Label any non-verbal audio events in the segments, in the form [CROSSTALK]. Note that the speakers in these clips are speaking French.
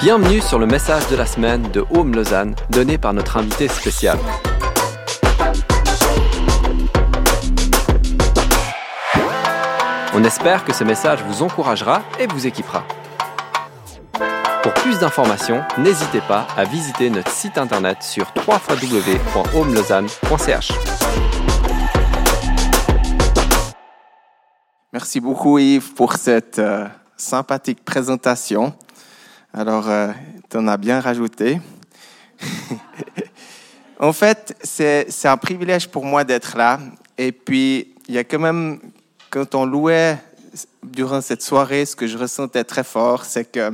Bienvenue sur le message de la semaine de Home Lausanne, donné par notre invité spécial. On espère que ce message vous encouragera et vous équipera. Pour plus d'informations, n'hésitez pas à visiter notre site internet sur www.homelausanne.ch. Merci beaucoup Yves pour cette euh, sympathique présentation. Alors, euh, tu en as bien rajouté. [LAUGHS] en fait, c'est un privilège pour moi d'être là. Et puis, il y a quand même, quand on louait durant cette soirée, ce que je ressentais très fort, c'est que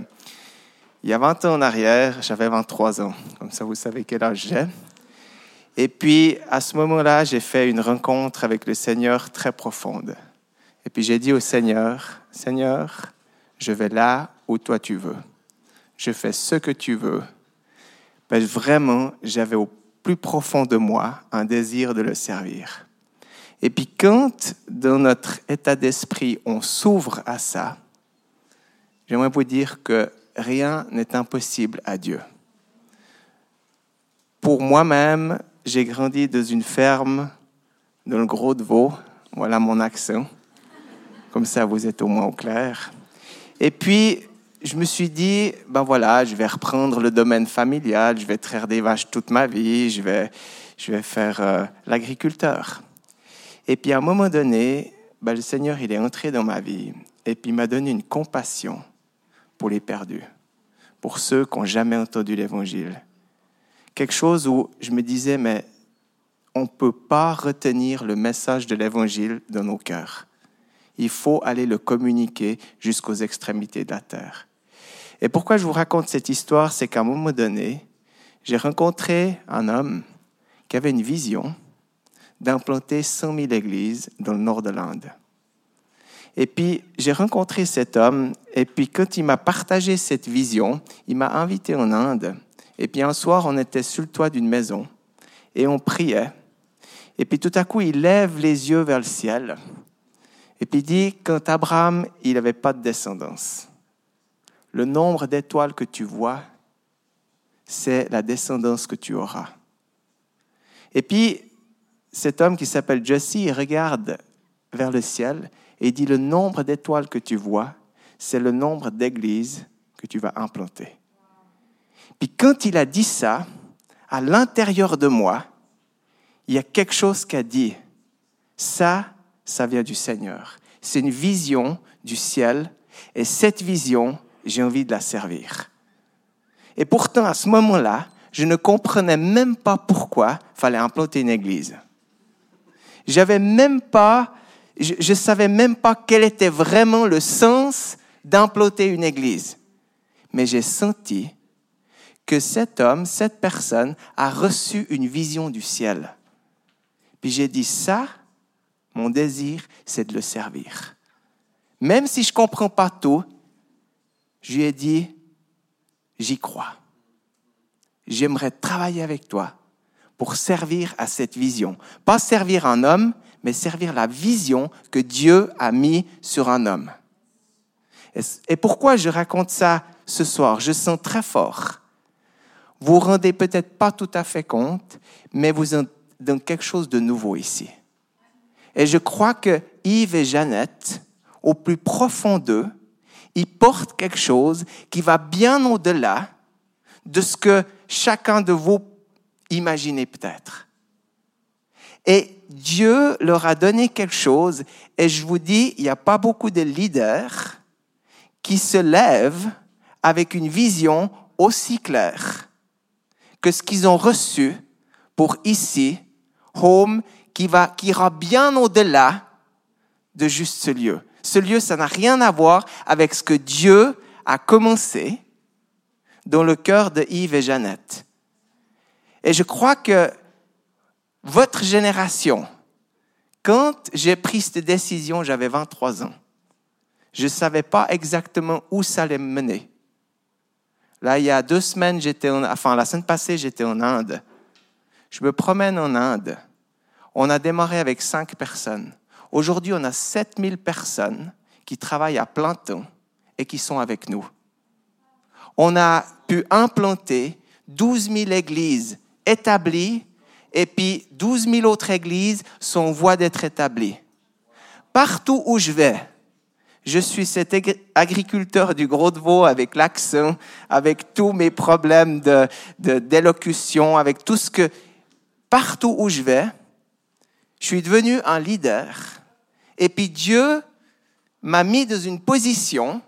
il y a 20 ans en arrière, j'avais 23 ans. Comme ça, vous savez quel âge j'ai. Et puis, à ce moment-là, j'ai fait une rencontre avec le Seigneur très profonde. Et puis, j'ai dit au Seigneur, Seigneur, je vais là où toi tu veux. Je fais ce que tu veux. Vraiment, j'avais au plus profond de moi un désir de le servir. Et puis quand, dans notre état d'esprit, on s'ouvre à ça, j'aimerais vous dire que rien n'est impossible à Dieu. Pour moi-même, j'ai grandi dans une ferme dans le Gros de Vaud. Voilà mon accent. Comme ça, vous êtes au moins au clair. Et puis, je me suis dit, ben voilà, je vais reprendre le domaine familial, je vais traire des vaches toute ma vie, je vais, je vais faire euh, l'agriculteur. Et puis, à un moment donné, ben, le Seigneur, il est entré dans ma vie et puis il m'a donné une compassion pour les perdus, pour ceux qui n'ont jamais entendu l'Évangile. Quelque chose où je me disais, mais on ne peut pas retenir le message de l'Évangile dans nos cœurs. Il faut aller le communiquer jusqu'aux extrémités de la terre. Et pourquoi je vous raconte cette histoire, c'est qu'à un moment donné, j'ai rencontré un homme qui avait une vision d'implanter 100 000 églises dans le nord de l'Inde. Et puis, j'ai rencontré cet homme, et puis quand il m'a partagé cette vision, il m'a invité en Inde. Et puis un soir, on était sur le toit d'une maison, et on priait. Et puis tout à coup, il lève les yeux vers le ciel, et puis il dit, quand Abraham, il n'avait pas de descendance, le nombre d'étoiles que tu vois, c'est la descendance que tu auras. Et puis, cet homme qui s'appelle Jesse, il regarde vers le ciel et dit, le nombre d'étoiles que tu vois, c'est le nombre d'églises que tu vas implanter. Puis quand il a dit ça, à l'intérieur de moi, il y a quelque chose qui a dit, ça, ça vient du Seigneur. C'est une vision du ciel et cette vision, j'ai envie de la servir. Et pourtant, à ce moment-là, je ne comprenais même pas pourquoi il fallait implanter une église. J'avais même pas, je, ne savais même pas quel était vraiment le sens d'implanter une église. Mais j'ai senti que cet homme, cette personne, a reçu une vision du ciel. Puis j'ai dit ça, mon désir, c'est de le servir. Même si je ne comprends pas tout, je lui ai dit, j'y crois. J'aimerais travailler avec toi pour servir à cette vision. Pas servir un homme, mais servir la vision que Dieu a mis sur un homme. Et pourquoi je raconte ça ce soir? Je sens très fort. Vous vous rendez peut-être pas tout à fait compte, mais vous êtes dans quelque chose de nouveau ici. Et je crois que Yves et Jeannette, au plus profond d'eux, ils portent quelque chose qui va bien au-delà de ce que chacun de vous imaginez peut-être. Et Dieu leur a donné quelque chose, et je vous dis, il n'y a pas beaucoup de leaders qui se lèvent avec une vision aussi claire que ce qu'ils ont reçu pour ici, Home, qui, va, qui ira bien au-delà de juste ce lieu. Ce lieu, ça n'a rien à voir avec ce que Dieu a commencé dans le cœur de Yves et Jeannette. Et je crois que votre génération, quand j'ai pris cette décision, j'avais 23 ans. Je ne savais pas exactement où ça allait me mener. Là, il y a deux semaines, j'étais enfin, la semaine passée, j'étais en Inde. Je me promène en Inde. On a démarré avec cinq personnes. Aujourd'hui, on a 7000 personnes qui travaillent à plein temps et qui sont avec nous. on a pu implanter 12 000 églises établies et puis 12 000 autres églises sont en voie d'être établies. Partout où je vais, je suis cet agriculteur du Gros de Vaud avec l'accent, avec tous mes problèmes de, d'élocution, avec tout ce que, partout où je vais, je suis devenu un leader. Et puis Dieu m'a mis dans une position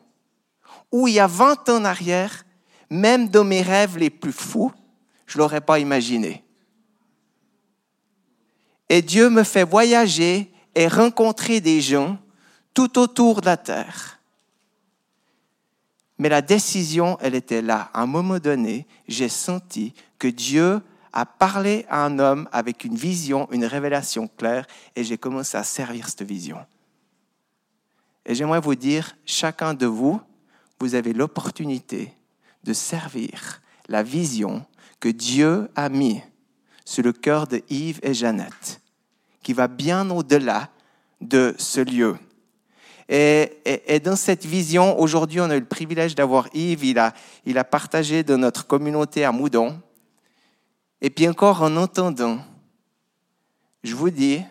où il y a 20 ans en arrière, même dans mes rêves les plus fous, je ne l'aurais pas imaginé. Et Dieu me fait voyager et rencontrer des gens tout autour de la terre. Mais la décision, elle était là. À un moment donné, j'ai senti que Dieu a parlé à un homme avec une vision, une révélation claire, et j'ai commencé à servir cette vision. Et j'aimerais vous dire, chacun de vous, vous avez l'opportunité de servir la vision que Dieu a mis sur le cœur de Yves et Jeannette, qui va bien au-delà de ce lieu. Et, dans cette vision, aujourd'hui, on a eu le privilège d'avoir Yves. Il a, il a partagé de notre communauté à Moudon. Et puis encore en entendant, je vous dis,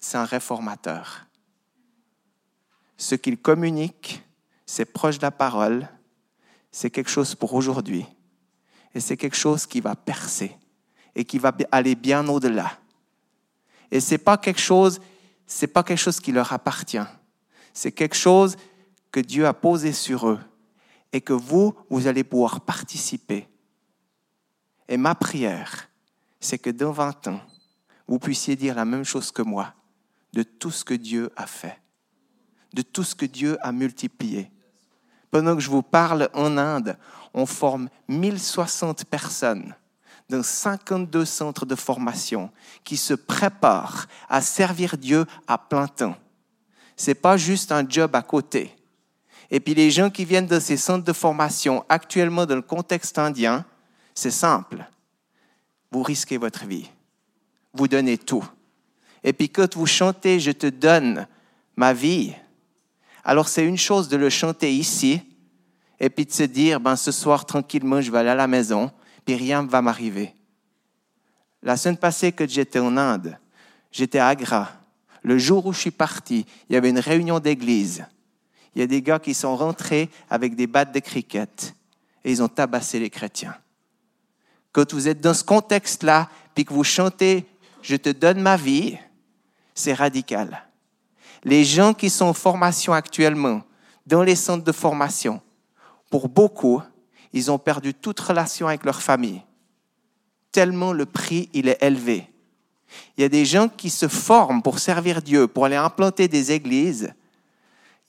c'est un réformateur. Ce qu'il communique, c'est proche de la parole, c'est quelque chose pour aujourd'hui. Et c'est quelque chose qui va percer et qui va aller bien au-delà. Et c'est pas quelque chose, c'est pas quelque chose qui leur appartient. C'est quelque chose que Dieu a posé sur eux et que vous, vous allez pouvoir participer. Et ma prière, c'est que dans 20 ans, vous puissiez dire la même chose que moi de tout ce que Dieu a fait, de tout ce que Dieu a multiplié. Pendant que je vous parle en Inde, on forme 1060 personnes dans 52 centres de formation qui se préparent à servir Dieu à plein temps c'est pas juste un job à côté. Et puis les gens qui viennent de ces centres de formation actuellement dans le contexte indien, c'est simple. Vous risquez votre vie. Vous donnez tout. Et puis quand vous chantez Je te donne ma vie, alors c'est une chose de le chanter ici et puis de se dire ben ce soir tranquillement je vais aller à la maison puis rien ne va m'arriver. La semaine passée que j'étais en Inde, j'étais à Agra le jour où je suis parti, il y avait une réunion d'église. Il y a des gars qui sont rentrés avec des battes de cricket et ils ont tabassé les chrétiens. Quand vous êtes dans ce contexte-là, puis que vous chantez Je te donne ma vie, c'est radical. Les gens qui sont en formation actuellement, dans les centres de formation, pour beaucoup, ils ont perdu toute relation avec leur famille, tellement le prix il est élevé. Il y a des gens qui se forment pour servir Dieu, pour aller implanter des églises.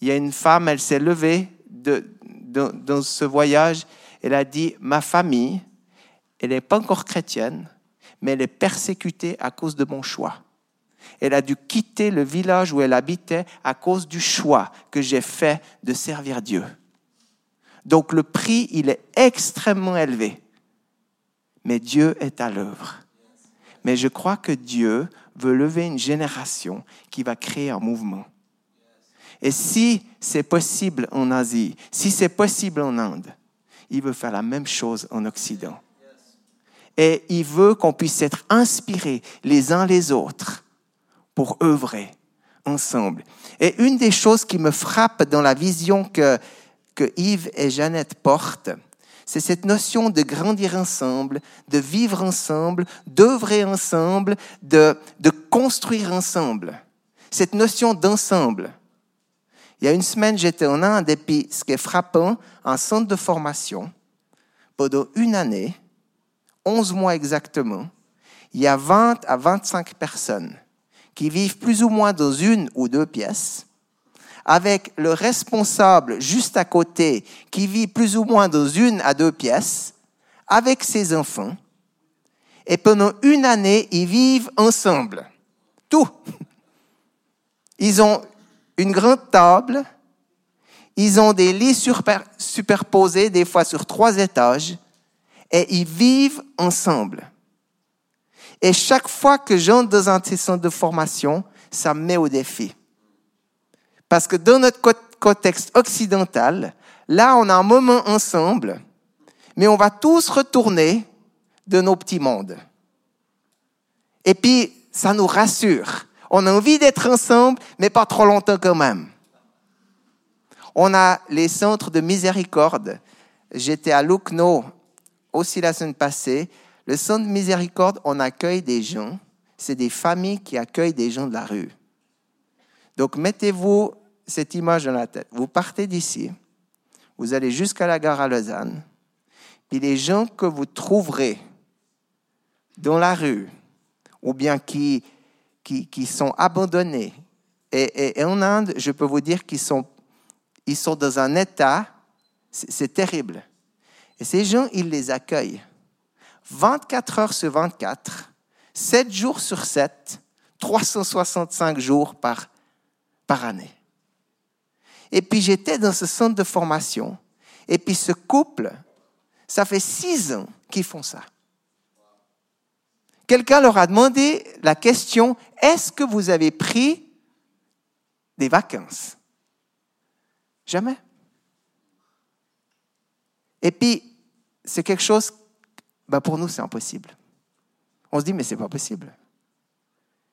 Il y a une femme, elle s'est levée dans ce voyage, elle a dit, ma famille, elle n'est pas encore chrétienne, mais elle est persécutée à cause de mon choix. Elle a dû quitter le village où elle habitait à cause du choix que j'ai fait de servir Dieu. Donc le prix, il est extrêmement élevé. Mais Dieu est à l'œuvre. Mais je crois que Dieu veut lever une génération qui va créer un mouvement. Et si c'est possible en Asie, si c'est possible en Inde, il veut faire la même chose en Occident. Et il veut qu'on puisse être inspirés les uns les autres pour œuvrer ensemble. Et une des choses qui me frappe dans la vision que, que Yves et Jeannette portent, c'est cette notion de grandir ensemble, de vivre ensemble, d'œuvrer ensemble, de, de construire ensemble. Cette notion d'ensemble. Il y a une semaine, j'étais en Inde et puis ce qui est frappant, un centre de formation, pendant une année, 11 mois exactement, il y a 20 à 25 personnes qui vivent plus ou moins dans une ou deux pièces avec le responsable juste à côté qui vit plus ou moins dans une à deux pièces, avec ses enfants, et pendant une année, ils vivent ensemble. Tout. Ils ont une grande table, ils ont des lits superposés, des fois sur trois étages, et ils vivent ensemble. Et chaque fois que j'entre dans un centre de formation, ça me met au défi. Parce que dans notre contexte occidental, là, on a un moment ensemble, mais on va tous retourner de nos petits mondes. Et puis, ça nous rassure. On a envie d'être ensemble, mais pas trop longtemps quand même. On a les centres de miséricorde. J'étais à Lucknow aussi la semaine passée. Le centre de miséricorde, on accueille des gens. C'est des familles qui accueillent des gens de la rue. Donc mettez-vous cette image dans la tête. Vous partez d'ici, vous allez jusqu'à la gare à Lausanne, puis les gens que vous trouverez dans la rue, ou bien qui, qui, sont abandonnés, et, en Inde, je peux vous dire qu'ils sont, ils sont dans un état, c'est terrible. Et ces gens, ils les accueillent. 24 heures sur 24, 7 jours sur 7, 365 jours par, par année. Et puis j'étais dans ce centre de formation. Et puis ce couple, ça fait six ans qu'ils font ça. Quelqu'un leur a demandé la question, est-ce que vous avez pris des vacances? Jamais. Et puis, c'est quelque chose, ben pour nous, c'est impossible. On se dit, mais c'est pas possible.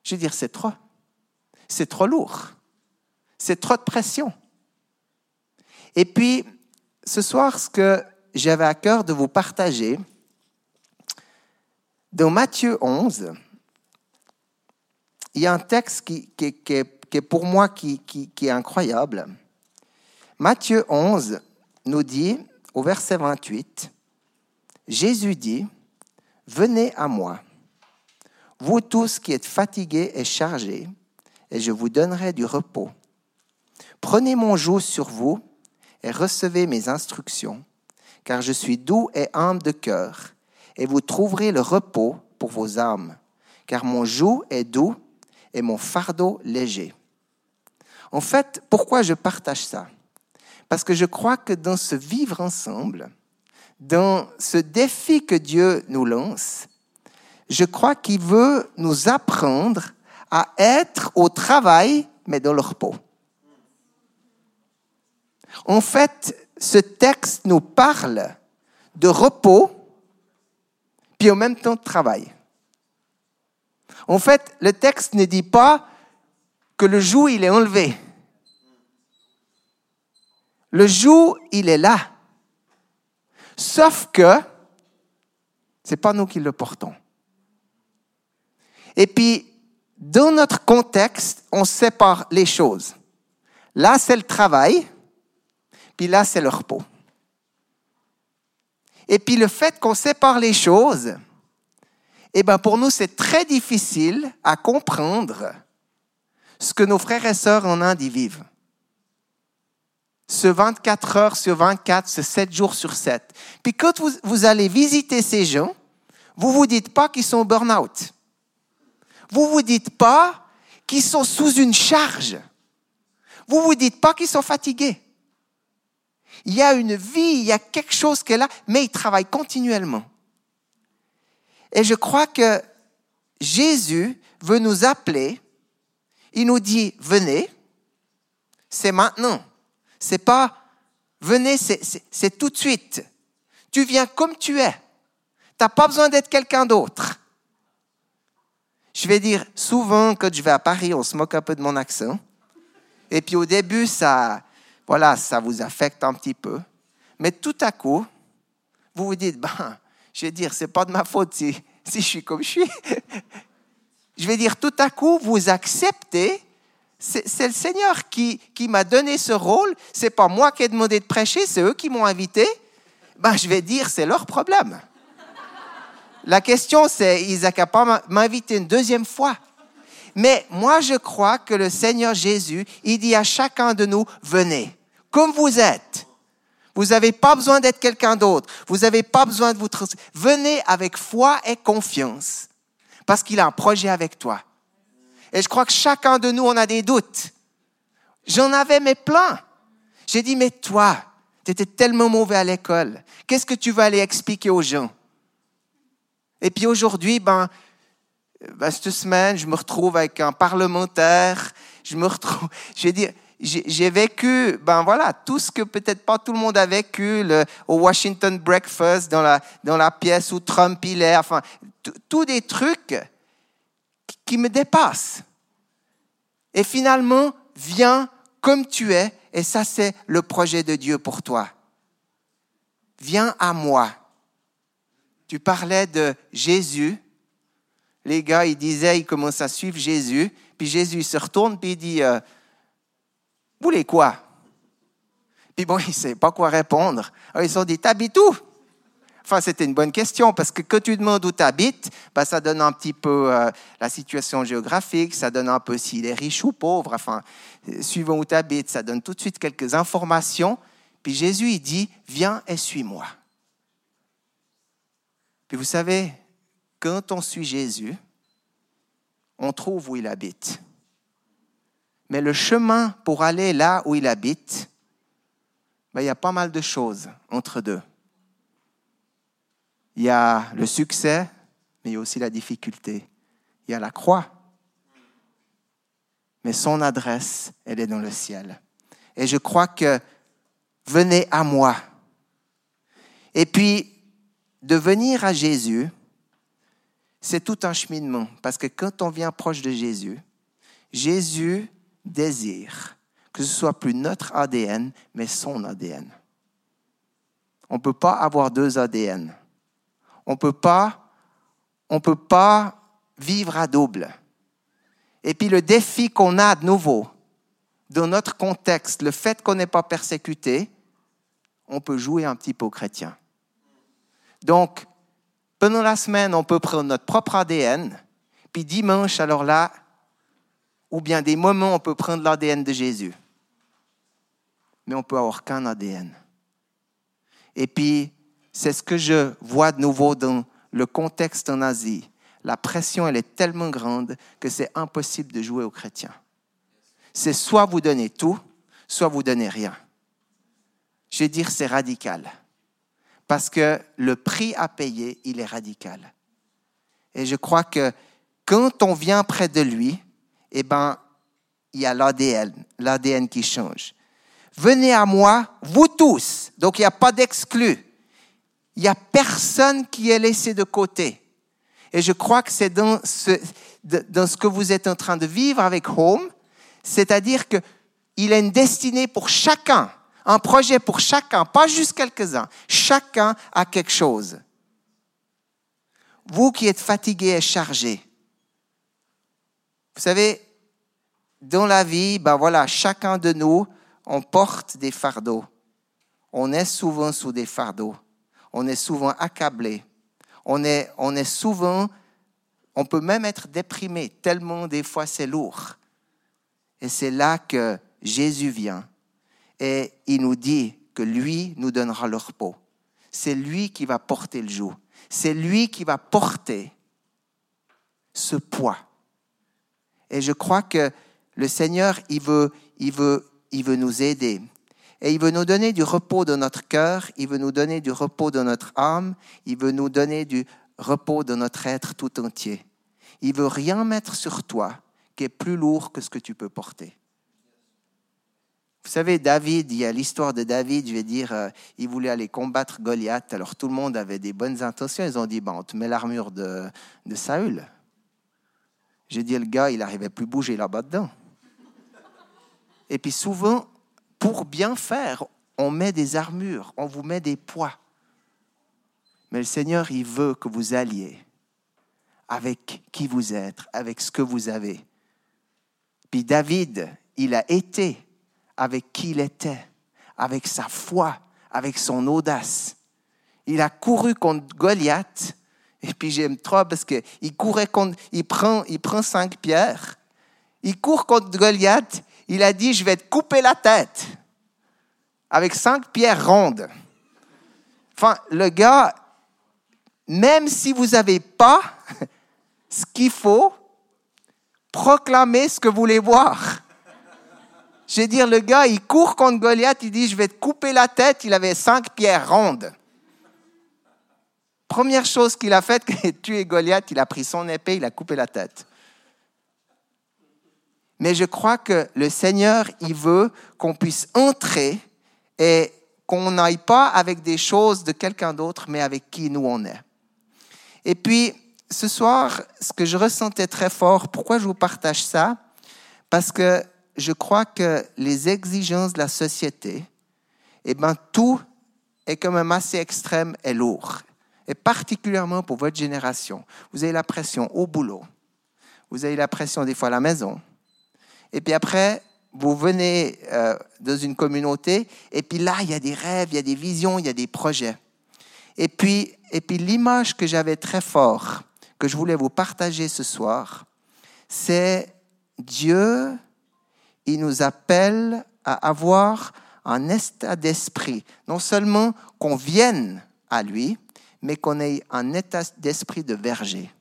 Je veux dire, c'est trop. C'est trop lourd. C'est trop de pression. Et puis, ce soir, ce que j'avais à cœur de vous partager, dans Matthieu 11, il y a un texte qui, est pour moi qui, qui est incroyable. Matthieu 11 nous dit, au verset 28, Jésus dit, Venez à moi, vous tous qui êtes fatigués et chargés, et je vous donnerai du repos. Prenez mon joug sur vous et recevez mes instructions, car je suis doux et humble de cœur, et vous trouverez le repos pour vos âmes, car mon joug est doux et mon fardeau léger. En fait, pourquoi je partage ça? Parce que je crois que dans ce vivre ensemble, dans ce défi que Dieu nous lance, je crois qu'il veut nous apprendre à être au travail, mais dans le repos. En fait, ce texte nous parle de repos, puis en même temps de travail. En fait, le texte ne dit pas que le joug, il est enlevé. Le joug, il est là. Sauf que ce n'est pas nous qui le portons. Et puis, dans notre contexte, on sépare les choses. Là, c'est le travail, puis là, c'est le repos. Et puis le fait qu'on sépare les choses, eh ben pour nous, c'est très difficile à comprendre ce que nos frères et sœurs en Inde y vivent. Ce 24 heures sur 24, ce 7 jours sur 7. Puis quand vous, vous allez visiter ces gens, vous ne vous dites pas qu'ils sont burn-out. Vous ne vous dites pas qu'ils sont sous une charge. Vous ne vous dites pas qu'ils sont fatigués. Il y a une vie, il y a quelque chose qui est là, mais il travaille continuellement. Et je crois que Jésus veut nous appeler. Il nous dit, venez, c'est maintenant. C'est pas, venez, c'est tout de suite. Tu viens comme tu es. Tu n'as pas besoin d'être quelqu'un d'autre. Je vais dire, souvent, quand je vais à Paris, on se moque un peu de mon accent. Et puis au début, ça, voilà, ça vous affecte un petit peu. Mais tout à coup, vous vous dites, ben, je vais dire, c'est pas de ma faute si, si je suis comme je suis. je vais dire, tout à coup, vous acceptez, c'est le Seigneur qui, qui m'a donné ce rôle, c'est pas moi qui ai demandé de prêcher, c'est eux qui m'ont invité. Ben, je vais dire, c'est leur problème. La question, c'est, Isaac n'a pas m'invité une deuxième fois. Mais moi, je crois que le Seigneur Jésus, il dit à chacun de nous, venez, comme vous êtes. Vous n'avez pas besoin d'être quelqu'un d'autre. Vous n'avez pas besoin de vous... Venez avec foi et confiance, parce qu'il a un projet avec toi. Et je crois que chacun de nous, on a des doutes. J'en avais mes plans. J'ai dit, mais toi, tu étais tellement mauvais à l'école. Qu'est-ce que tu vas aller expliquer aux gens? Et puis aujourd'hui, ben, ben, cette semaine, je me retrouve avec un parlementaire. Je me retrouve, je vais dire, j'ai vécu, ben voilà, tout ce que peut-être pas tout le monde a vécu au Washington Breakfast, dans la, dans la pièce où Trump il est, enfin, tous des trucs qui me dépassent. Et finalement, viens comme tu es, et ça c'est le projet de Dieu pour toi. Viens à moi. Tu parlais de Jésus. Les gars, ils disaient, ils commencent à suivre Jésus. Puis Jésus se retourne, puis il dit, euh, vous voulez quoi? Puis bon, [LAUGHS] il ne sait pas quoi répondre. Ils se sont dit, t'habites où? Enfin, c'était une bonne question parce que quand tu demandes où tu habites, ben, ça donne un petit peu euh, la situation géographique, ça donne un peu s'il est riche ou pauvre. Enfin, suivant où tu habites, ça donne tout de suite quelques informations. Puis Jésus, il dit, viens et suis-moi. Puis vous savez, quand on suit Jésus, on trouve où il habite. Mais le chemin pour aller là où il habite, ben, il y a pas mal de choses entre deux. Il y a le succès, mais il y a aussi la difficulté. Il y a la croix. Mais son adresse, elle est dans le ciel. Et je crois que venez à moi. Et puis, de venir à Jésus, c'est tout un cheminement. Parce que quand on vient proche de Jésus, Jésus désire que ce soit plus notre ADN, mais son ADN. On ne peut pas avoir deux ADN. On peut pas, on peut pas vivre à double. Et puis le défi qu'on a de nouveau, dans notre contexte, le fait qu'on n'est pas persécuté, on peut jouer un petit peu chrétien. Donc, pendant la semaine, on peut prendre notre propre ADN, puis dimanche, alors là, ou bien des moments, on peut prendre l'ADN de Jésus. Mais on peut avoir qu'un ADN. Et puis, c'est ce que je vois de nouveau dans le contexte en Asie. La pression, elle est tellement grande que c'est impossible de jouer aux chrétiens. C'est soit vous donnez tout, soit vous donnez rien. Je vais dire c'est radical. Parce que le prix à payer, il est radical. Et je crois que quand on vient près de lui, eh bien, il y a l'ADN, l'ADN qui change. Venez à moi, vous tous. Donc, il n'y a pas d'exclus. Il n'y a personne qui est laissé de côté. Et je crois que c'est dans ce, dans ce que vous êtes en train de vivre avec Home, c'est-à-dire qu'il a une destinée pour chacun, un projet pour chacun, pas juste quelques-uns. Chacun a quelque chose. Vous qui êtes fatigués et chargés, vous savez, dans la vie, ben voilà, chacun de nous, on porte des fardeaux. On est souvent sous des fardeaux. On est souvent accablé. On est, on est souvent, on peut même être déprimé, tellement des fois c'est lourd. Et c'est là que Jésus vient et il nous dit que lui nous donnera le repos. C'est lui qui va porter le joug. C'est lui qui va porter ce poids et je crois que le Seigneur, il veut, il veut, il veut nous aider. Et il veut nous donner du repos dans notre cœur, il veut nous donner du repos dans notre âme, il veut nous donner du repos dans notre être tout entier. Il veut rien mettre sur toi qui est plus lourd que ce que tu peux porter. Vous savez, David, il y a l'histoire de David, je vais dire, euh, il voulait aller combattre Goliath, alors tout le monde avait des bonnes intentions, ils ont dit, bon, on te met l'armure de, de Saül. J'ai dit, le gars, il n'arrivait plus bouger là-bas dedans. Et puis souvent, pour bien faire, on met des armures, on vous met des poids. Mais le Seigneur, il veut que vous alliez avec qui vous êtes, avec ce que vous avez. Puis David, il a été avec qui il était, avec sa foi, avec son audace. Il a couru contre Goliath et puis j'aime trop parce qu'il courait contre, il prend, il prend cinq pierres, il court contre Goliath, il a dit, je vais te couper la tête avec cinq pierres rondes. Enfin, le gars, même si vous n'avez pas [LAUGHS] ce qu'il faut, proclamez ce que vous voulez voir. Je veux dire, le gars, il court contre Goliath, il dit, je vais te couper la tête, il avait cinq pierres rondes. Première chose qu'il a faite, [LAUGHS] tué Goliath, il a pris son épée, il a coupé la tête. Mais je crois que le Seigneur, il veut qu'on puisse entrer et qu'on n'aille pas avec des choses de quelqu'un d'autre, mais avec qui nous on est. Et puis, ce soir, ce que je ressentais très fort, pourquoi je vous partage ça? Parce que je crois que les exigences de la société, eh ben, tout est quand même assez extrême et lourd. Et particulièrement pour votre génération. Vous avez la pression au boulot. Vous avez la pression des fois à la maison. Et puis après, vous venez euh, dans une communauté, et puis là, il y a des rêves, il y a des visions, il y a des projets. Et puis, et puis l'image que j'avais très fort, que je voulais vous partager ce soir, c'est Dieu, il nous appelle à avoir un état d'esprit, non seulement qu'on vienne à lui, mais qu'on ait un état d'esprit de verger.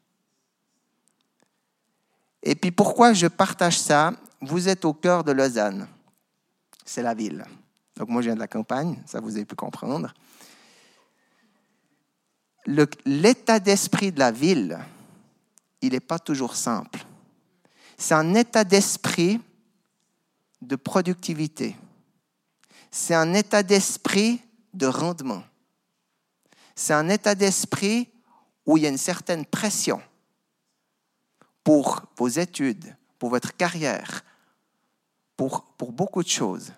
Et puis pourquoi je partage ça? Vous êtes au cœur de Lausanne. C'est la ville. Donc moi je viens de la campagne, ça vous avez pu comprendre. L'état d'esprit de la ville, il n'est pas toujours simple. C'est un état d'esprit de productivité. C'est un état d'esprit de rendement. C'est un état d'esprit où il y a une certaine pression pour vos études, pour votre carrière, pour, pour beaucoup de choses.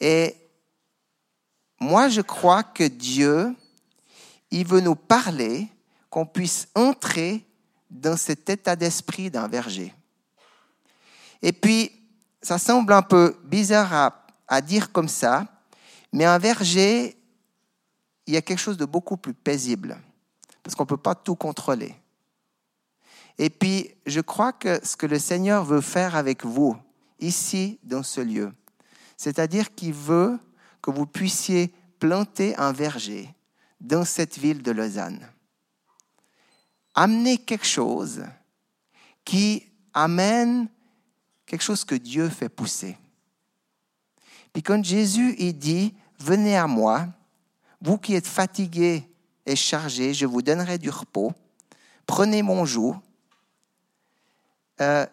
Et moi, je crois que Dieu, il veut nous parler, qu'on puisse entrer dans cet état d'esprit d'un verger. Et puis, ça semble un peu bizarre à, à dire comme ça, mais un verger, il y a quelque chose de beaucoup plus paisible, parce qu'on ne peut pas tout contrôler. Et puis, je crois que ce que le Seigneur veut faire avec vous, ici, dans ce lieu, c'est-à-dire qu'il veut que vous puissiez planter un verger dans cette ville de Lausanne. Amener quelque chose qui amène quelque chose que Dieu fait pousser. Puis quand Jésus il dit, venez à moi, vous qui êtes fatigués et chargés, je vous donnerai du repos. Prenez mon joug euh,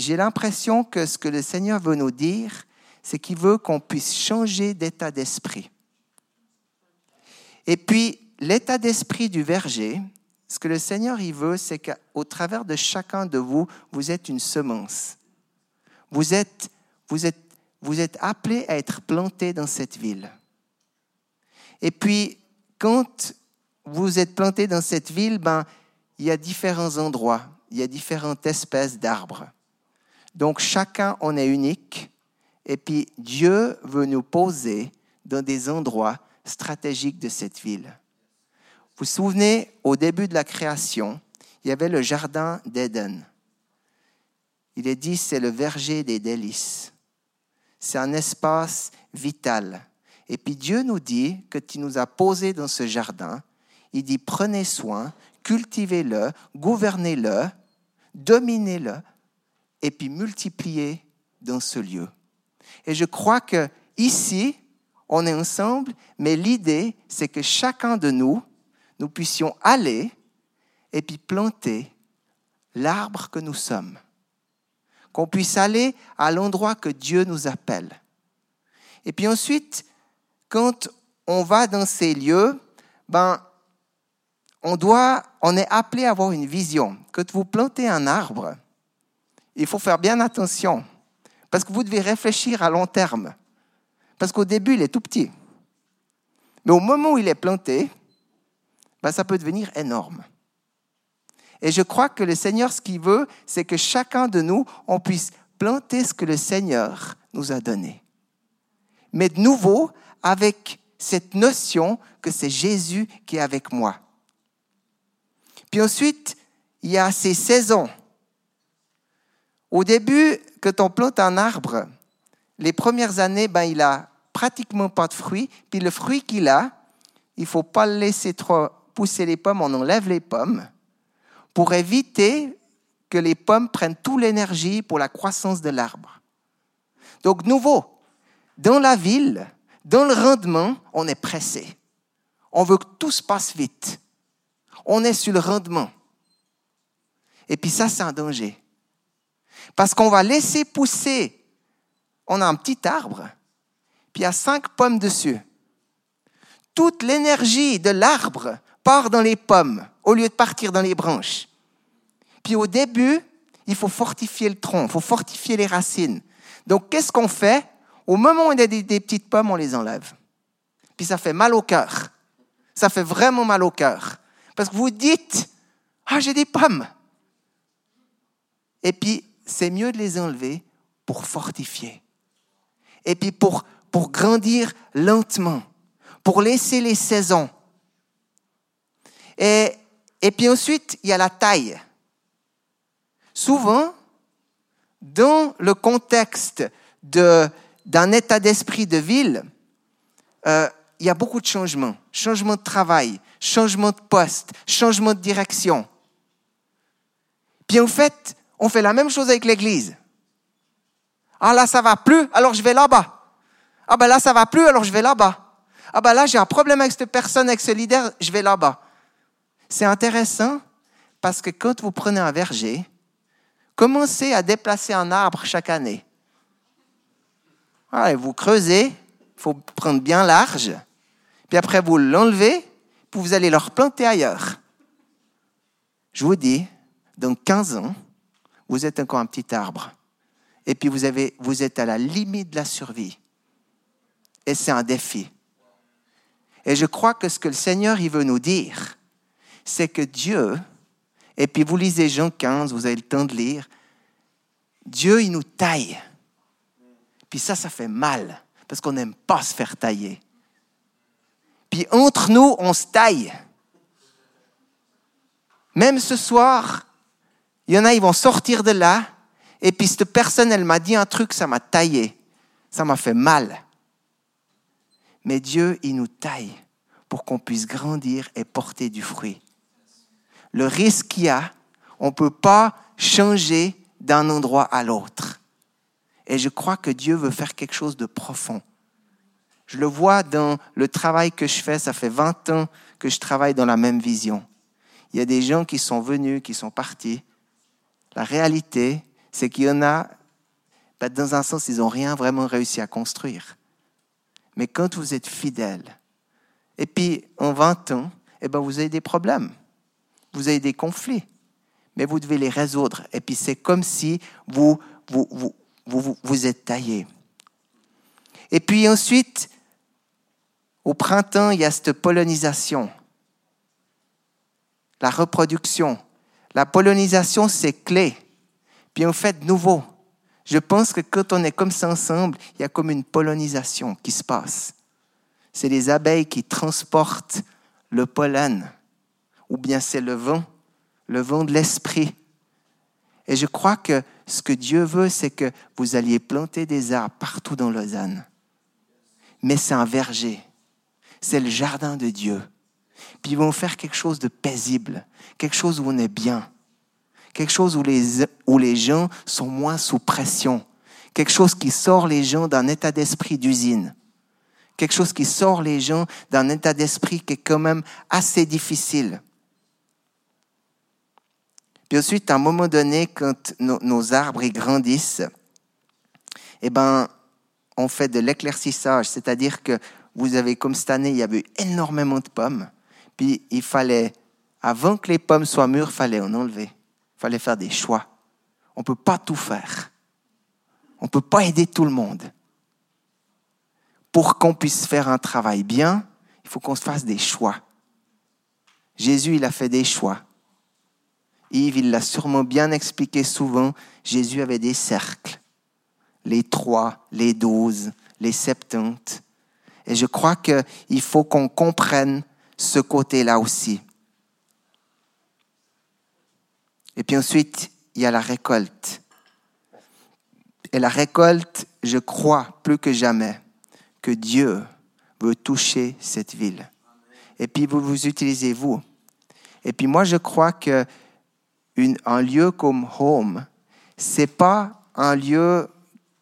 j'ai l'impression que ce que le Seigneur veut nous dire, c'est qu'il veut qu'on puisse changer d'état d'esprit. Et puis, l'état d'esprit du verger, ce que le Seigneur y veut, c'est qu'au travers de chacun de vous, vous êtes une semence. Vous êtes, vous êtes, vous êtes appelé à être planté dans cette ville. Et puis, quand vous êtes planté dans cette ville, ben, il y a différents endroits il y a différentes espèces d'arbres. Donc chacun en est unique. Et puis Dieu veut nous poser dans des endroits stratégiques de cette ville. Vous vous souvenez, au début de la création, il y avait le jardin d'Éden. Il est dit, c'est le verger des délices. C'est un espace vital. Et puis Dieu nous dit que tu nous as posé dans ce jardin. Il dit, prenez soin, cultivez-le, gouvernez-le, dominez-le et puis multipliez dans ce lieu. Et je crois que ici, on est ensemble, mais l'idée, c'est que chacun de nous, nous puissions aller et puis planter l'arbre que nous sommes. Qu'on puisse aller à l'endroit que Dieu nous appelle. Et puis ensuite, quand on va dans ces lieux, ben, on doit, on est appelé à avoir une vision. Quand vous plantez un arbre, il faut faire bien attention parce que vous devez réfléchir à long terme. Parce qu'au début, il est tout petit. Mais au moment où il est planté, ben, ça peut devenir énorme. Et je crois que le Seigneur, ce qu'il veut, c'est que chacun de nous, on puisse planter ce que le Seigneur nous a donné. Mais de nouveau, avec cette notion que c'est Jésus qui est avec moi. Puis ensuite, il y a ces saisons. Au début, quand on plante un arbre, les premières années, ben, il a pratiquement pas de fruits. Puis le fruit qu'il a, il faut pas le laisser trop pousser les pommes, on enlève les pommes pour éviter que les pommes prennent toute l'énergie pour la croissance de l'arbre. Donc, nouveau, dans la ville, dans le rendement, on est pressé. On veut que tout se passe vite on est sur le rendement. Et puis ça, c'est un danger. Parce qu'on va laisser pousser. On a un petit arbre, puis il y a cinq pommes dessus. Toute l'énergie de l'arbre part dans les pommes au lieu de partir dans les branches. Puis au début, il faut fortifier le tronc, il faut fortifier les racines. Donc qu'est-ce qu'on fait? Au moment où il y a des, des petites pommes, on les enlève. Puis ça fait mal au cœur. Ça fait vraiment mal au cœur. Parce que vous dites, ah, j'ai des pommes. Et puis, c'est mieux de les enlever pour fortifier. Et puis, pour, pour grandir lentement, pour laisser les saisons. Et, et puis ensuite, il y a la taille. Souvent, dans le contexte d'un état d'esprit de ville, euh, il y a beaucoup de changements. Changement de travail, changement de poste, changement de direction. Puis en fait, on fait la même chose avec l'Église. Ah là, ça va plus, alors je vais là-bas. Ah ben là, ça va plus, alors je vais là-bas. Ah ben là, j'ai un problème avec cette personne, avec ce leader, je vais là-bas. C'est intéressant parce que quand vous prenez un verger, commencez à déplacer un arbre chaque année. vous creusez, il faut prendre bien large, puis après vous l'enlevez, puis vous allez le replanter ailleurs. Je vous dis, dans 15 ans, vous êtes encore un petit arbre. Et puis vous, avez, vous êtes à la limite de la survie. Et c'est un défi. Et je crois que ce que le Seigneur il veut nous dire, c'est que Dieu, et puis vous lisez Jean 15, vous avez le temps de lire, Dieu, il nous taille. Puis ça, ça fait mal, parce qu'on n'aime pas se faire tailler. Puis entre nous, on se taille. Même ce soir, il y en a, ils vont sortir de là, et puis cette personne, elle m'a dit un truc, ça m'a taillé, ça m'a fait mal. Mais Dieu, il nous taille pour qu'on puisse grandir et porter du fruit. Le risque qu'il y a, on ne peut pas changer d'un endroit à l'autre. Et je crois que Dieu veut faire quelque chose de profond. Je le vois dans le travail que je fais, ça fait 20 ans que je travaille dans la même vision. Il y a des gens qui sont venus, qui sont partis, la réalité, c'est qu'il y en a, ben, dans un sens, ils n'ont rien vraiment réussi à construire. Mais quand vous êtes fidèle, et puis en 20 ans, eh ben, vous avez des problèmes, vous avez des conflits, mais vous devez les résoudre. Et puis c'est comme si vous, vous, vous, vous, vous êtes taillé. Et puis ensuite, au printemps, il y a cette pollinisation, la reproduction. La pollinisation, c'est clé. Puis en fait, nouveau, je pense que quand on est comme ça ensemble, il y a comme une pollinisation qui se passe. C'est les abeilles qui transportent le pollen, ou bien c'est le vent, le vent de l'esprit. Et je crois que ce que Dieu veut, c'est que vous alliez planter des arbres partout dans Lausanne. Mais c'est un verger. C'est le jardin de Dieu. Puis ils vont faire quelque chose de paisible, quelque chose où on est bien, quelque chose où les, où les gens sont moins sous pression, quelque chose qui sort les gens d'un état d'esprit d'usine, quelque chose qui sort les gens d'un état d'esprit qui est quand même assez difficile. Puis ensuite, à un moment donné, quand nos, arbres grandissent, eh ben, on fait de l'éclaircissage, c'est-à-dire que vous avez, comme cette année, il y avait énormément de pommes. Puis il fallait, avant que les pommes soient mûres, il fallait en enlever. Il fallait faire des choix. On ne peut pas tout faire. On ne peut pas aider tout le monde. Pour qu'on puisse faire un travail bien, il faut qu'on se fasse des choix. Jésus, il a fait des choix. Yves, il l'a sûrement bien expliqué souvent. Jésus avait des cercles. Les trois, les douze, les septante. Et je crois qu'il faut qu'on comprenne ce côté-là aussi. Et puis ensuite, il y a la récolte. Et la récolte, je crois plus que jamais que Dieu veut toucher cette ville. Et puis vous vous utilisez vous. Et puis moi, je crois que un lieu comme Home, c'est pas un lieu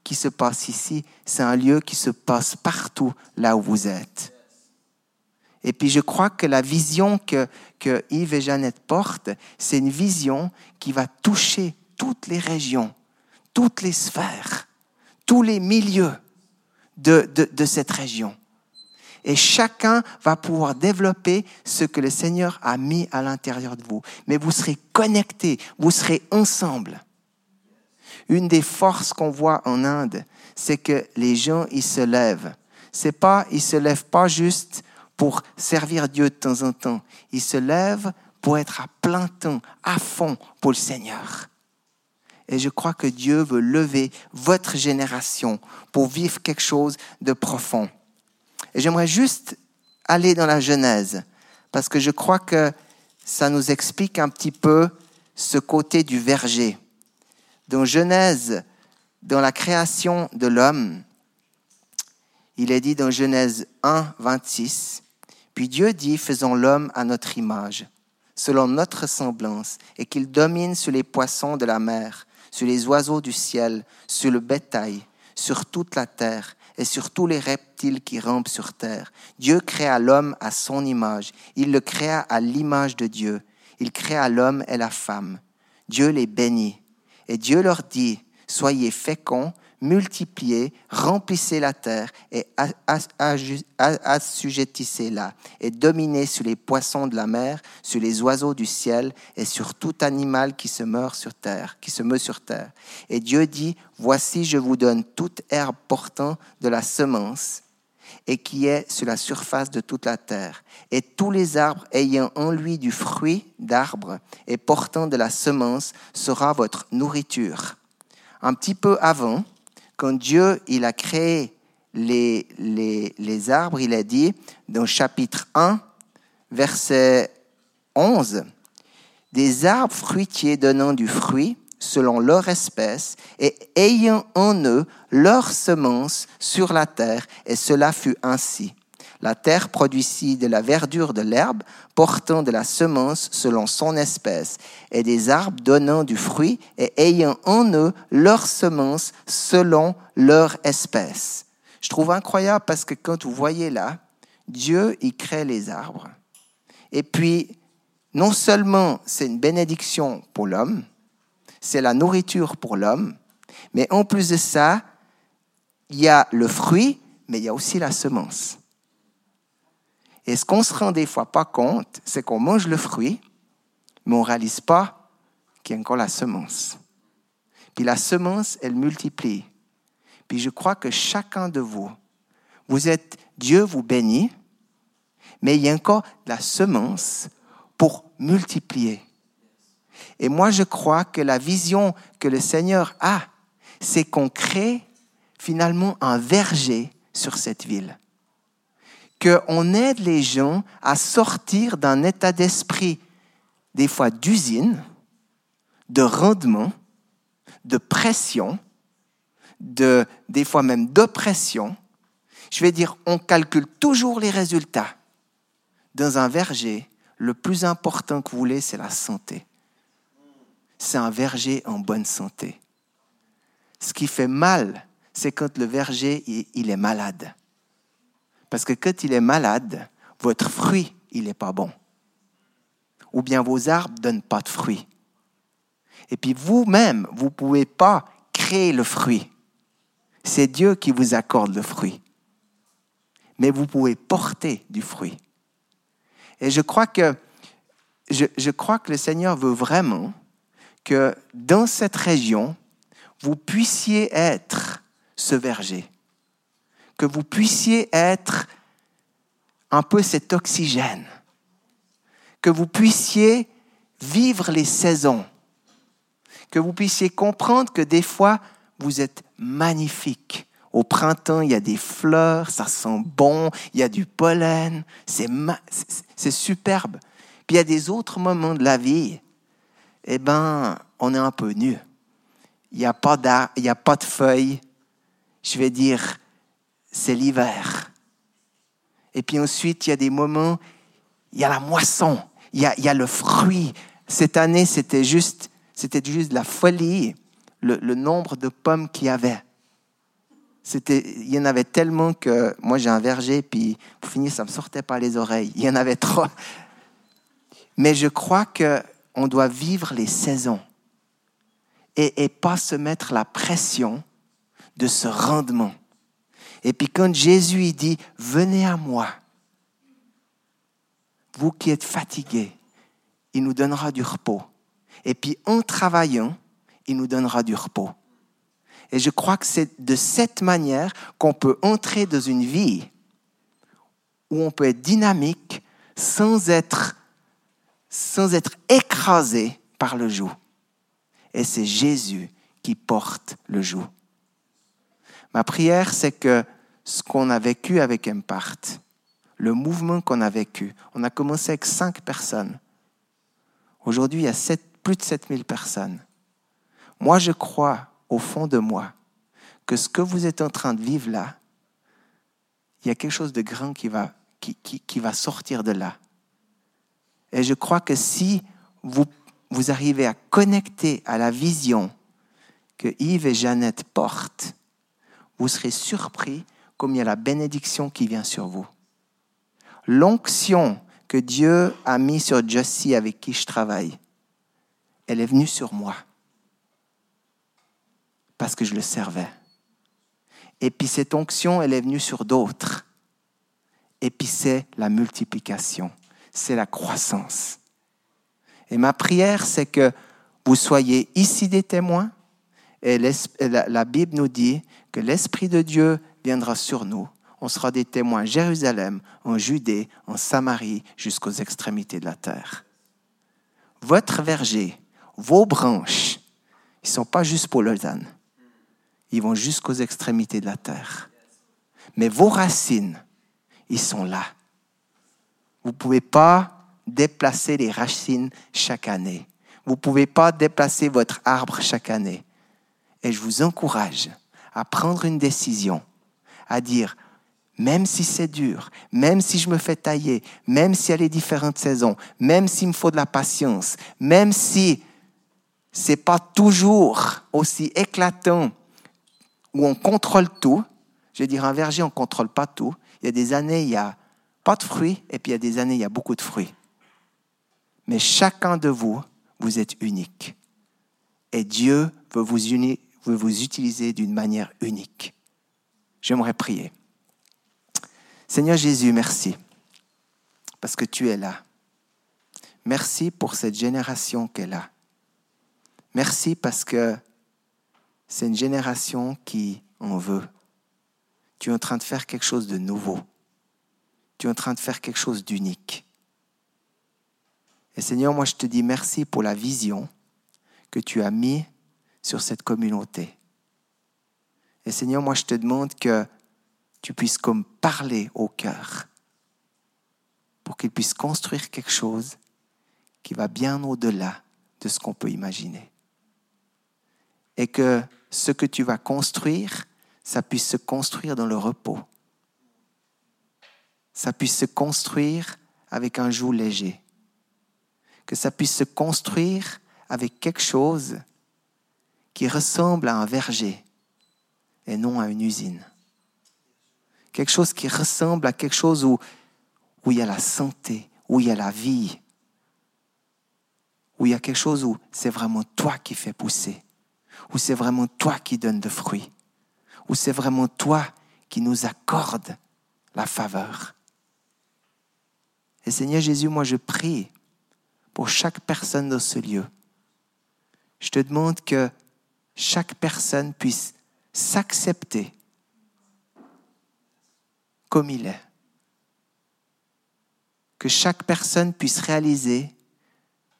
qui se passe ici, c'est un lieu qui se passe partout là où vous êtes. Et puis je crois que la vision que, que Yves et Jeannette portent, c'est une vision qui va toucher toutes les régions, toutes les sphères, tous les milieux de, de, de cette région. Et chacun va pouvoir développer ce que le Seigneur a mis à l'intérieur de vous. Mais vous serez connectés, vous serez ensemble. Une des forces qu'on voit en Inde, c'est que les gens, ils se lèvent. C'est pas, ils se lèvent pas juste pour servir Dieu de temps en temps. Ils se lèvent pour être à plein temps, à fond pour le Seigneur. Et je crois que Dieu veut lever votre génération pour vivre quelque chose de profond. Et j'aimerais juste aller dans la Genèse, parce que je crois que ça nous explique un petit peu ce côté du verger. Dans Genèse, dans la création de l'homme, il est dit dans Genèse 1, 26, Puis Dieu dit, faisons l'homme à notre image, selon notre semblance, et qu'il domine sur les poissons de la mer, sur les oiseaux du ciel, sur le bétail, sur toute la terre, et sur tous les reptiles qui rampent sur terre. Dieu créa l'homme à son image. Il le créa à l'image de Dieu. Il créa l'homme et la femme. Dieu les bénit. Et Dieu leur dit, soyez féconds, multipliez, remplissez la terre et assujettissez-la, et dominez sur les poissons de la mer, sur les oiseaux du ciel et sur tout animal qui se meurt sur terre, qui se sur terre. Et Dieu dit, voici je vous donne toute herbe portant de la semence et qui est sur la surface de toute la terre, et tous les arbres ayant en lui du fruit d'arbre et portant de la semence sera votre nourriture. Un petit peu avant, quand Dieu il a créé les, les, les arbres, il a dit dans chapitre 1, verset 11, des arbres fruitiers donnant du fruit selon leur espèce et ayant en eux leur semence sur la terre, et cela fut ainsi. La terre produisit de la verdure de l'herbe, portant de la semence selon son espèce, et des arbres donnant du fruit et ayant en eux leur semence selon leur espèce. Je trouve incroyable parce que quand vous voyez là, Dieu y crée les arbres. Et puis, non seulement c'est une bénédiction pour l'homme, c'est la nourriture pour l'homme, mais en plus de ça, il y a le fruit, mais il y a aussi la semence. Et ce qu'on se rend des fois pas compte, c'est qu'on mange le fruit, mais on ne réalise pas qu'il y a encore la semence. Puis la semence, elle multiplie. Puis je crois que chacun de vous, vous êtes, Dieu vous bénit, mais il y a encore la semence pour multiplier. Et moi, je crois que la vision que le Seigneur a, c'est qu'on crée finalement un verger sur cette ville qu'on aide les gens à sortir d'un état d'esprit, des fois d'usine, de rendement, de pression, de, des fois même d'oppression. Je vais dire, on calcule toujours les résultats. Dans un verger, le plus important que vous voulez, c'est la santé. C'est un verger en bonne santé. Ce qui fait mal, c'est quand le verger, il est malade. Parce que quand il est malade, votre fruit, il n'est pas bon. Ou bien vos arbres ne donnent pas de fruits. Et puis vous-même, vous ne pouvez pas créer le fruit. C'est Dieu qui vous accorde le fruit. Mais vous pouvez porter du fruit. Et je crois que, je, je crois que le Seigneur veut vraiment que dans cette région, vous puissiez être ce verger que vous puissiez être un peu cet oxygène, que vous puissiez vivre les saisons, que vous puissiez comprendre que des fois, vous êtes magnifique. Au printemps, il y a des fleurs, ça sent bon, il y a du pollen, c'est, c'est superbe. Puis il y a des autres moments de la vie, eh ben, on est un peu nu. Il n'y a pas il n'y a pas de feuilles. Je vais dire, c'est l'hiver. Et puis ensuite, il y a des moments, il y a la moisson, il y a, le fruit. Cette année, c'était juste, c'était juste la folie, le, nombre de pommes qu'il y avait. C'était, il y en avait tellement que moi j'ai un verger, puis pour finir, ça me sortait pas les oreilles. Il y en avait trop. Mais je crois que on doit vivre les saisons. et, et pas se mettre la pression de ce rendement. Et puis quand Jésus dit, venez à moi, vous qui êtes fatigués, il nous donnera du repos. Et puis en travaillant, il nous donnera du repos. Et je crois que c'est de cette manière qu'on peut entrer dans une vie où on peut être dynamique sans être, sans être écrasé par le joug. Et c'est Jésus qui porte le joug. Ma prière, c'est que ce qu'on a vécu avec Empart, le mouvement qu'on a vécu, on a commencé avec cinq personnes. Aujourd'hui, il y a plus de 7000 personnes. Moi, je crois au fond de moi que ce que vous êtes en train de vivre là, il y a quelque chose de grand qui va, qui, qui, va sortir de là. Et je crois que si vous, vous arrivez à connecter à la vision que Yves et Jeannette portent, vous serez surpris comme il y a la bénédiction qui vient sur vous. L'onction que Dieu a mis sur Jessie avec qui je travaille, elle est venue sur moi parce que je le servais. Et puis cette onction, elle est venue sur d'autres. Et puis c'est la multiplication, c'est la croissance. Et ma prière, c'est que vous soyez ici des témoins. Et la Bible nous dit que l'Esprit de Dieu viendra sur nous. On sera des témoins à Jérusalem, en Judée, en Samarie, jusqu'aux extrémités de la terre. Votre verger, vos branches, ils ne sont pas juste pour Lausanne ils vont jusqu'aux extrémités de la terre. Mais vos racines, ils sont là. Vous ne pouvez pas déplacer les racines chaque année. Vous ne pouvez pas déplacer votre arbre chaque année. Et je vous encourage à prendre une décision, à dire, même si c'est dur, même si je me fais tailler, même y a les différentes saisons, même s'il me faut de la patience, même si c'est pas toujours aussi éclatant où on contrôle tout. Je veux dire, un verger, on contrôle pas tout. Il y a des années, il n'y a pas de fruits, et puis il y a des années, il y a beaucoup de fruits. Mais chacun de vous, vous êtes unique. Et Dieu veut vous, veut vous utiliser d'une manière unique. J'aimerais prier. Seigneur Jésus, merci, parce que tu es là. Merci pour cette génération qui est là. Merci parce que c'est une génération qui en veut. Tu es en train de faire quelque chose de nouveau. Tu es en train de faire quelque chose d'unique. Et Seigneur, moi je te dis merci pour la vision que tu as mis sur cette communauté. Et Seigneur, moi je te demande que tu puisses comme parler au cœur pour qu'il puisse construire quelque chose qui va bien au-delà de ce qu'on peut imaginer. Et que ce que tu vas construire, ça puisse se construire dans le repos. Ça puisse se construire avec un joug léger. Que ça puisse se construire avec quelque chose qui ressemble à un verger et non à une usine. Quelque chose qui ressemble à quelque chose où, où il y a la santé, où il y a la vie, où il y a quelque chose où c'est vraiment toi qui fais pousser où c'est vraiment toi qui donnes de fruits, où c'est vraiment toi qui nous accorde la faveur. Et Seigneur Jésus, moi je prie pour chaque personne dans ce lieu. Je te demande que chaque personne puisse s'accepter comme il est. Que chaque personne puisse réaliser,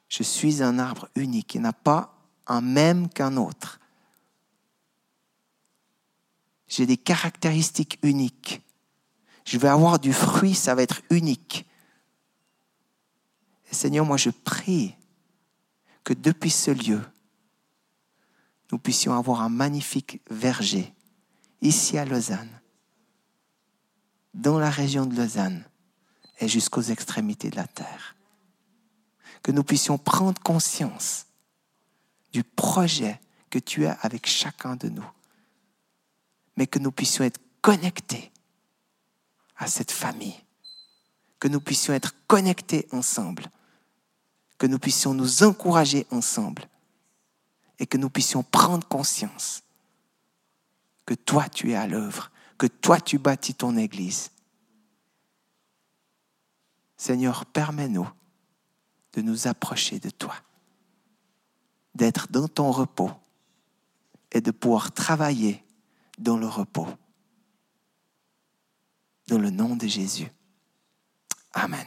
je suis un arbre unique. Il n'a pas un même qu'un autre. J'ai des caractéristiques uniques. Je vais avoir du fruit, ça va être unique. Seigneur, moi je prie que depuis ce lieu, nous puissions avoir un magnifique verger ici à Lausanne, dans la région de Lausanne et jusqu'aux extrémités de la terre. Que nous puissions prendre conscience du projet que tu as avec chacun de nous, mais que nous puissions être connectés à cette famille, que nous puissions être connectés ensemble, que nous puissions nous encourager ensemble et que nous puissions prendre conscience que toi tu es à l'œuvre, que toi tu bâtis ton Église. Seigneur, permets-nous de nous approcher de toi, d'être dans ton repos et de pouvoir travailler dans le repos. Dans le nom de Jésus. Amen.